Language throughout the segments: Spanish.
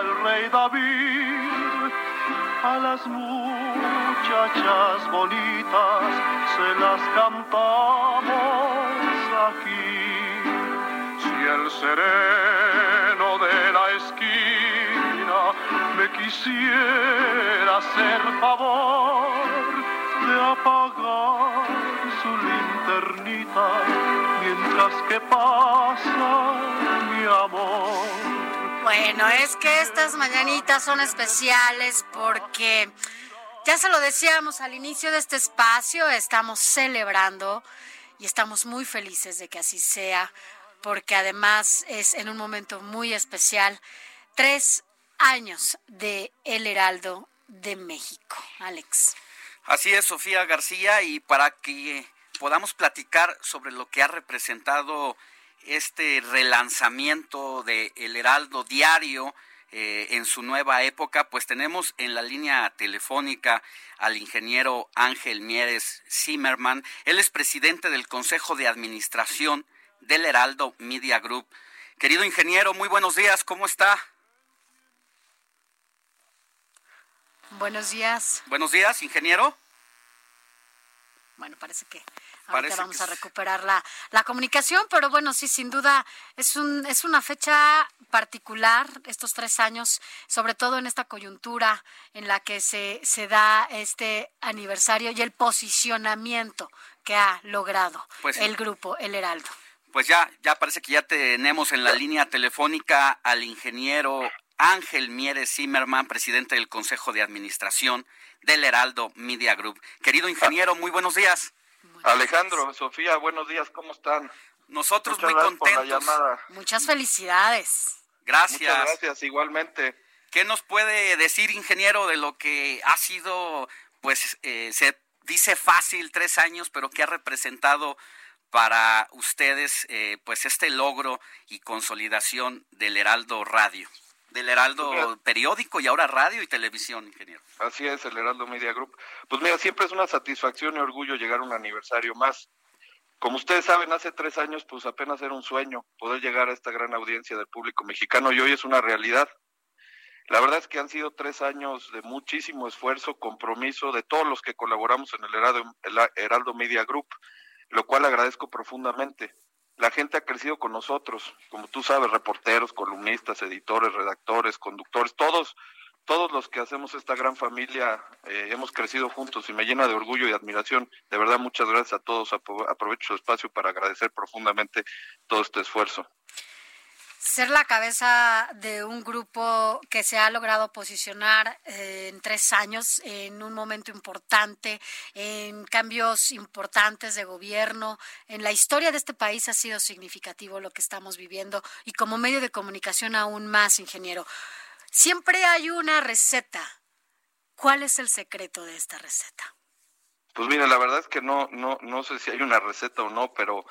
El rey David a las muchachas bonitas se las cantamos aquí si el sereno de la esquina me quisiera hacer favor de apagar su linternita mientras que pasa mi amor. Bueno, es que estas mañanitas son especiales porque ya se lo decíamos al inicio de este espacio, estamos celebrando y estamos muy felices de que así sea, porque además es en un momento muy especial, tres años de El Heraldo de México. Alex. Así es, Sofía García, y para que podamos platicar sobre lo que ha representado este relanzamiento de El Heraldo Diario eh, en su nueva época, pues tenemos en la línea telefónica al ingeniero Ángel Mieres Zimmerman. Él es presidente del Consejo de Administración del Heraldo Media Group. Querido ingeniero, muy buenos días, ¿cómo está? Buenos días. Buenos días, ingeniero. Bueno, parece que ahorita vamos a recuperar la, la, comunicación, pero bueno, sí, sin duda es, un, es una fecha particular, estos tres años, sobre todo en esta coyuntura en la que se, se da este aniversario y el posicionamiento que ha logrado pues, el grupo El Heraldo. Pues ya, ya parece que ya tenemos en la línea telefónica al ingeniero Ángel Mieres Zimmerman, presidente del Consejo de Administración del Heraldo Media Group. Querido ingeniero, muy buenos días. Alejandro, Sofía, buenos días, ¿cómo están? Nosotros muy contentos. Muchas felicidades. Gracias. Muchas gracias, igualmente. ¿Qué nos puede decir, ingeniero, de lo que ha sido, pues, eh, se dice fácil, tres años, pero que ha representado para ustedes, eh, pues, este logro y consolidación del Heraldo Radio? Del Heraldo periódico y ahora radio y televisión, ingeniero. Así es, el Heraldo Media Group. Pues mira, siempre es una satisfacción y orgullo llegar a un aniversario más. Como ustedes saben, hace tres años pues apenas era un sueño poder llegar a esta gran audiencia del público mexicano y hoy es una realidad. La verdad es que han sido tres años de muchísimo esfuerzo, compromiso de todos los que colaboramos en el Heraldo, el Heraldo Media Group, lo cual agradezco profundamente la gente ha crecido con nosotros, como tú sabes, reporteros, columnistas, editores, redactores, conductores, todos, todos los que hacemos esta gran familia eh, hemos crecido juntos y me llena de orgullo y admiración. De verdad, muchas gracias a todos. Aprovecho su espacio para agradecer profundamente todo este esfuerzo ser la cabeza de un grupo que se ha logrado posicionar eh, en tres años en un momento importante, en cambios importantes de gobierno, en la historia de este país ha sido significativo lo que estamos viviendo y como medio de comunicación aún más, ingeniero. Siempre hay una receta. ¿Cuál es el secreto de esta receta? Pues mira, la verdad es que no, no, no sé si hay una receta o no, pero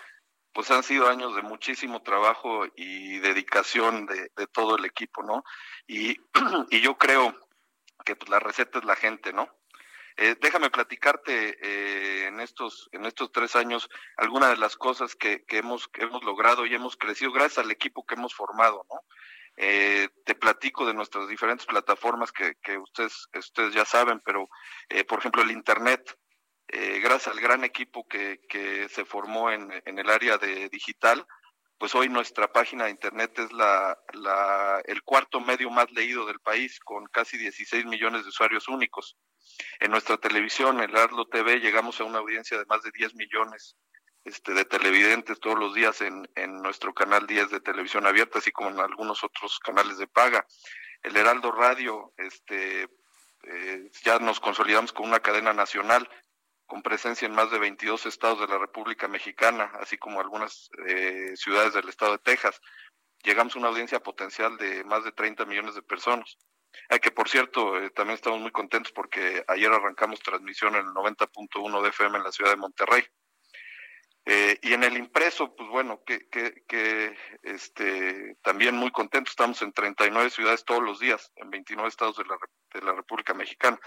pues han sido años de muchísimo trabajo y dedicación de, todo el equipo, ¿no? Y, yo creo que pues, la receta es la gente, ¿no? Eh, déjame platicarte eh, en estos en estos tres años algunas de las cosas que, que hemos hemos logrado y hemos crecido gracias al equipo que hemos formado, ¿no? Eh, te platico de nuestras diferentes plataformas que, que ustedes ustedes ya saben, pero por ejemplo el internet eh, gracias al gran equipo que, que se formó en, en, el área de digital, pues hoy nuestra página de internet es la, la, el cuarto medio más leído del país, con casi 16 millones de usuarios únicos. En nuestra televisión, el Arlo TV, llegamos a una audiencia de más de 10 millones este, de televidentes todos los días en, en nuestro canal 10 de televisión abierta, así como en algunos otros canales de paga. El Heraldo Radio, este, eh, ya nos consolidamos con una cadena nacional con presencia en más de 22 estados de la República Mexicana, así como algunas eh, ciudades del estado de Texas. Llegamos a una audiencia potencial de más de 30 millones de personas. Eh, que por cierto, eh, también estamos muy contentos porque ayer arrancamos transmisión en el 90.1 de FM en la ciudad de Monterrey. Eh, y en el impreso, pues bueno, que, que, que este, también muy contentos, estamos en 39 ciudades todos los días, en 29 estados de la, de la República Mexicana.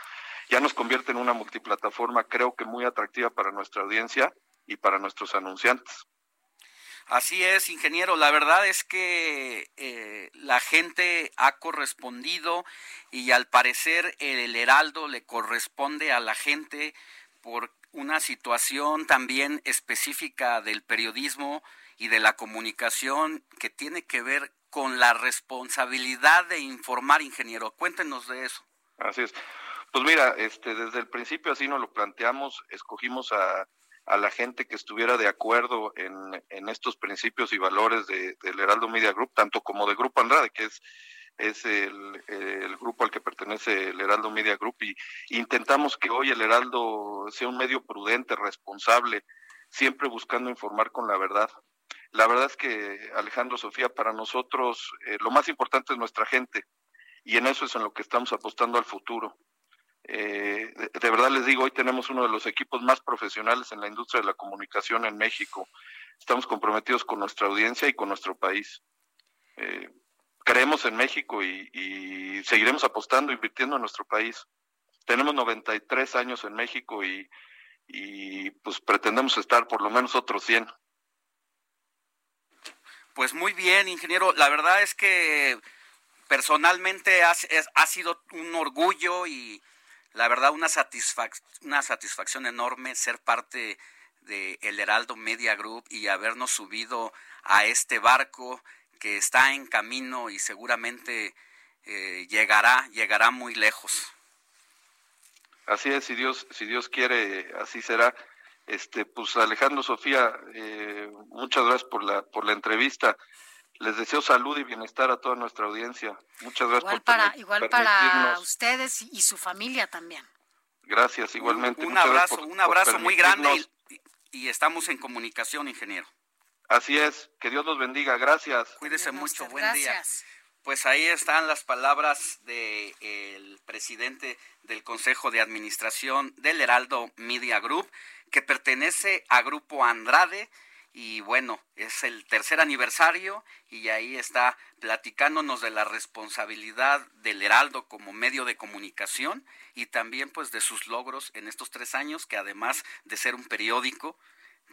Ya nos convierte en una multiplataforma, creo que muy atractiva para nuestra audiencia y para nuestros anunciantes. Así es, ingeniero. La verdad es que eh, la gente ha correspondido y al parecer el Heraldo le corresponde a la gente por una situación también específica del periodismo y de la comunicación que tiene que ver con la responsabilidad de informar, ingeniero. Cuéntenos de eso. Así es. Pues mira, este, desde el principio así nos lo planteamos, escogimos a a la gente que estuviera de acuerdo en, en estos principios y valores de, del Heraldo Media Group, tanto como de Grupo Andrade, que es, es el, el, grupo al que pertenece el Heraldo Media Group, y intentamos que hoy el Heraldo sea un medio prudente, responsable, siempre buscando informar con la verdad. La verdad es que, Alejandro Sofía, para nosotros eh, lo más importante es nuestra gente, y en eso es en lo que estamos apostando al futuro. Eh, de, verdad les digo, hoy tenemos uno de los equipos más profesionales en la industria de la comunicación en México. Estamos comprometidos con nuestra audiencia y con nuestro país. Eh, creemos en México y, seguiremos apostando, invirtiendo en nuestro país. Tenemos 93 años en México y, pues pretendemos estar por lo menos otros 100. Pues muy bien, ingeniero. La verdad es que personalmente ha, ha sido un orgullo y la verdad una, satisfac una satisfacción enorme ser parte de El Heraldo Media Group y habernos subido a este barco que está en camino y seguramente eh, llegará, llegará muy lejos. Así es, si Dios, si Dios quiere, así será. Este, pues Alejandro Sofía, eh, muchas gracias por la, por la entrevista. Les deseo salud y bienestar a toda nuestra audiencia. Muchas gracias igual para igual para ustedes y su familia también. Gracias, igualmente. Un, abrazo, un abrazo muy grande y, estamos en comunicación, ingeniero. Así es, que Dios los bendiga. Gracias. Cuídese mucho, buen día. Pues ahí están las palabras del el presidente del Consejo de Administración del Heraldo Media Group, que pertenece a Grupo Andrade y bueno, es el tercer aniversario y ahí está platicándonos de la responsabilidad del Heraldo como medio de comunicación y también pues de sus logros en estos tres años que además de ser un periódico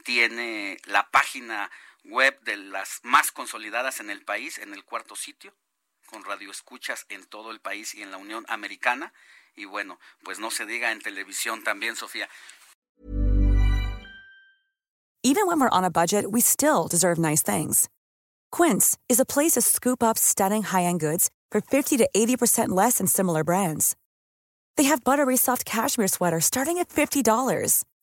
tiene la página web de las más consolidadas en el país, en el cuarto sitio, con radioescuchas en todo el país y en la Unión Americana. Y bueno, pues no se diga en televisión también, Sofía. Even when we're on a budget, we still deserve nice things. Quince is a place to scoop up stunning high-end goods for 50 to 80% less than similar brands. They have buttery soft cashmere sweaters starting at $50,